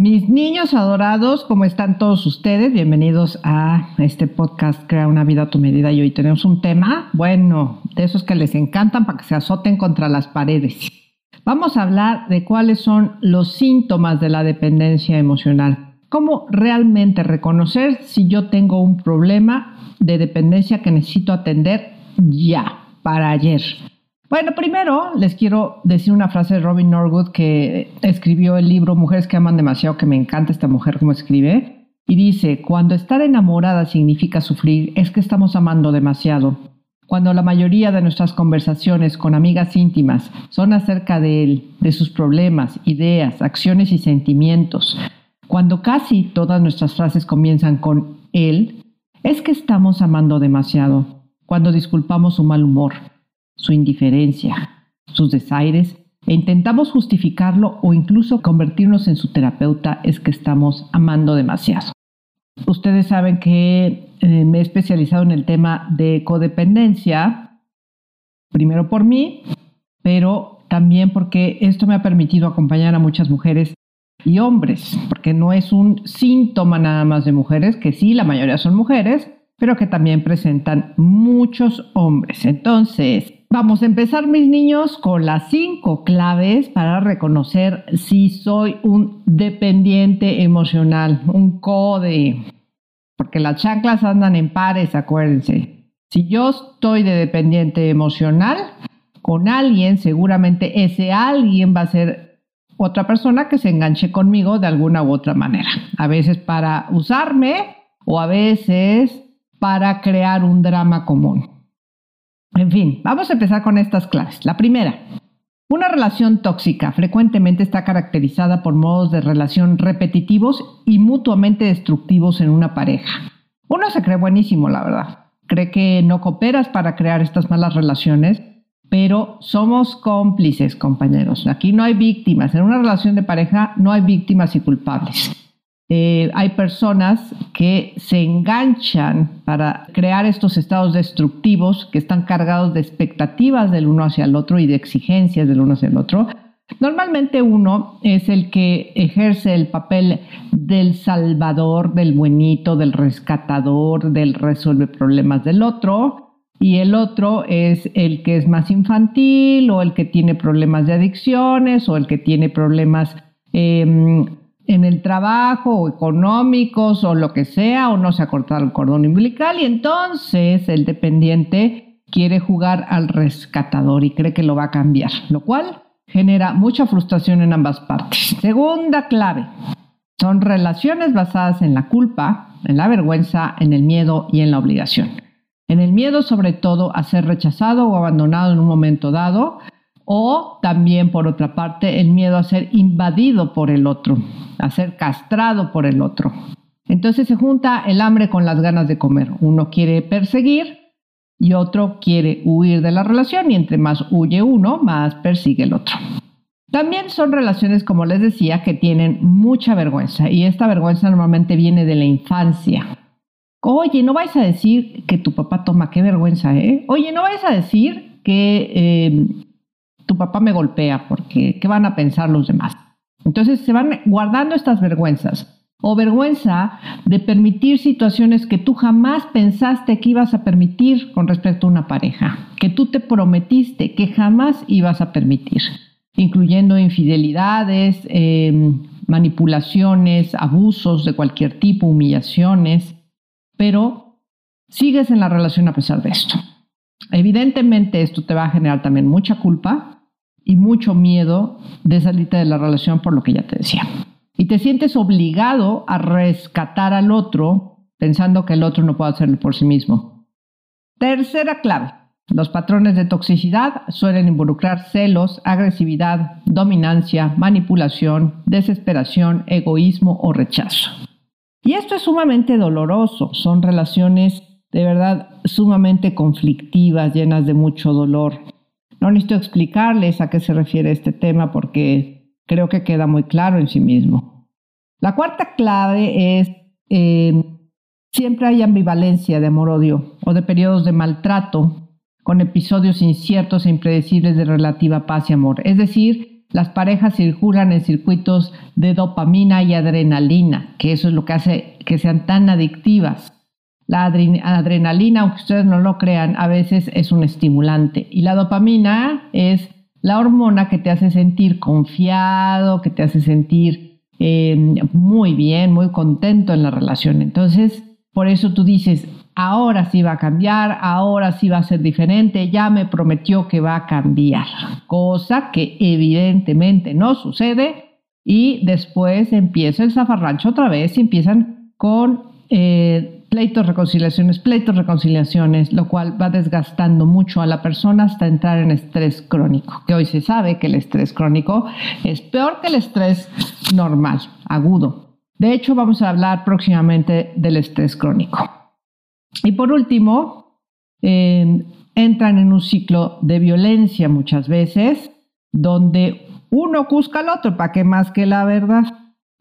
Mis niños adorados, ¿cómo están todos ustedes? Bienvenidos a este podcast Crea una vida a tu medida. Y hoy tenemos un tema, bueno, de esos que les encantan para que se azoten contra las paredes. Vamos a hablar de cuáles son los síntomas de la dependencia emocional. Cómo realmente reconocer si yo tengo un problema de dependencia que necesito atender ya, para ayer. Bueno, primero les quiero decir una frase de Robin Norwood que escribió el libro Mujeres que aman demasiado, que me encanta esta mujer como escribe. Y dice, cuando estar enamorada significa sufrir, es que estamos amando demasiado. Cuando la mayoría de nuestras conversaciones con amigas íntimas son acerca de él, de sus problemas, ideas, acciones y sentimientos, cuando casi todas nuestras frases comienzan con él, es que estamos amando demasiado. Cuando disculpamos su mal humor, su indiferencia, sus desaires, e intentamos justificarlo o incluso convertirnos en su terapeuta, es que estamos amando demasiado. Ustedes saben que eh, me he especializado en el tema de codependencia, primero por mí, pero también porque esto me ha permitido acompañar a muchas mujeres y hombres, porque no es un síntoma nada más de mujeres, que sí, la mayoría son mujeres, pero que también presentan muchos hombres. Entonces, Vamos a empezar, mis niños, con las cinco claves para reconocer si soy un dependiente emocional, un code, porque las chanclas andan en pares, acuérdense. Si yo estoy de dependiente emocional con alguien, seguramente ese alguien va a ser otra persona que se enganche conmigo de alguna u otra manera. A veces para usarme o a veces para crear un drama común. En fin, vamos a empezar con estas claves. La primera, una relación tóxica frecuentemente está caracterizada por modos de relación repetitivos y mutuamente destructivos en una pareja. Uno se cree buenísimo, la verdad. Cree que no cooperas para crear estas malas relaciones, pero somos cómplices, compañeros. Aquí no hay víctimas. En una relación de pareja no hay víctimas y culpables. Eh, hay personas que se enganchan para crear estos estados destructivos que están cargados de expectativas del uno hacia el otro y de exigencias del uno hacia el otro. Normalmente uno es el que ejerce el papel del salvador, del buenito, del rescatador, del resuelve problemas del otro, y el otro es el que es más infantil o el que tiene problemas de adicciones o el que tiene problemas eh, en el trabajo o económicos o lo que sea, o no se ha cortado el cordón umbilical y entonces el dependiente quiere jugar al rescatador y cree que lo va a cambiar, lo cual genera mucha frustración en ambas partes. Segunda clave, son relaciones basadas en la culpa, en la vergüenza, en el miedo y en la obligación. En el miedo sobre todo a ser rechazado o abandonado en un momento dado, o también, por otra parte, el miedo a ser invadido por el otro, a ser castrado por el otro. Entonces se junta el hambre con las ganas de comer. Uno quiere perseguir y otro quiere huir de la relación y entre más huye uno, más persigue el otro. También son relaciones, como les decía, que tienen mucha vergüenza y esta vergüenza normalmente viene de la infancia. Oye, no vais a decir que tu papá toma, qué vergüenza, ¿eh? Oye, no vais a decir que eh, tu papá me golpea porque ¿qué van a pensar los demás? Entonces se van guardando estas vergüenzas o vergüenza de permitir situaciones que tú jamás pensaste que ibas a permitir con respecto a una pareja, que tú te prometiste que jamás ibas a permitir, incluyendo infidelidades, em, manipulaciones, abusos de cualquier tipo, humillaciones, pero sigues en la relación a pesar de esto. Evidentemente esto te va a generar también mucha culpa, y mucho miedo de salirte de la relación por lo que ya te decía. Y te sientes obligado a rescatar al otro pensando que el otro no puede hacerlo por sí mismo. Tercera clave. Los patrones de toxicidad suelen involucrar celos, agresividad, dominancia, manipulación, desesperación, egoísmo o rechazo. Y esto es sumamente doloroso. Son relaciones de verdad sumamente conflictivas, llenas de mucho dolor. No necesito explicarles a qué se refiere este tema porque creo que queda muy claro en sí mismo. La cuarta clave es eh, siempre hay ambivalencia de amor-odio o de periodos de maltrato con episodios inciertos e impredecibles de relativa paz y amor. Es decir, las parejas circulan en circuitos de dopamina y adrenalina, que eso es lo que hace que sean tan adictivas. La adrenalina, aunque ustedes no lo crean, a veces es un estimulante. Y la dopamina es la hormona que te hace sentir confiado, que te hace sentir eh, muy bien, muy contento en la relación. Entonces, por eso tú dices, ahora sí va a cambiar, ahora sí va a ser diferente, ya me prometió que va a cambiar. Cosa que evidentemente no sucede y después empieza el zafarrancho otra vez y empiezan con eh, pleitos, reconciliaciones, pleitos, reconciliaciones, lo cual va desgastando mucho a la persona hasta entrar en estrés crónico, que hoy se sabe que el estrés crónico es peor que el estrés normal, agudo. De hecho, vamos a hablar próximamente del estrés crónico. Y por último, eh, entran en un ciclo de violencia muchas veces, donde uno busca al otro, ¿para qué más que la verdad?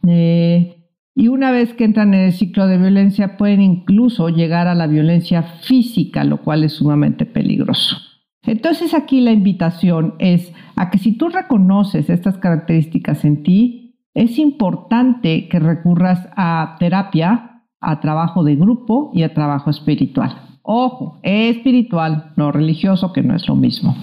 Eh, y una vez que entran en el ciclo de violencia pueden incluso llegar a la violencia física, lo cual es sumamente peligroso. Entonces aquí la invitación es a que si tú reconoces estas características en ti, es importante que recurras a terapia, a trabajo de grupo y a trabajo espiritual. Ojo, espiritual, no religioso, que no es lo mismo.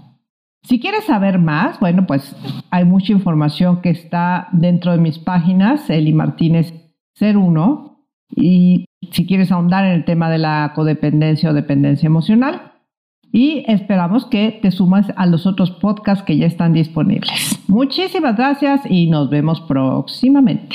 Si quieres saber más, bueno, pues hay mucha información que está dentro de mis páginas, Eli Martínez ser uno y si quieres ahondar en el tema de la codependencia o dependencia emocional. Y esperamos que te sumas a los otros podcasts que ya están disponibles. Muchísimas gracias y nos vemos próximamente.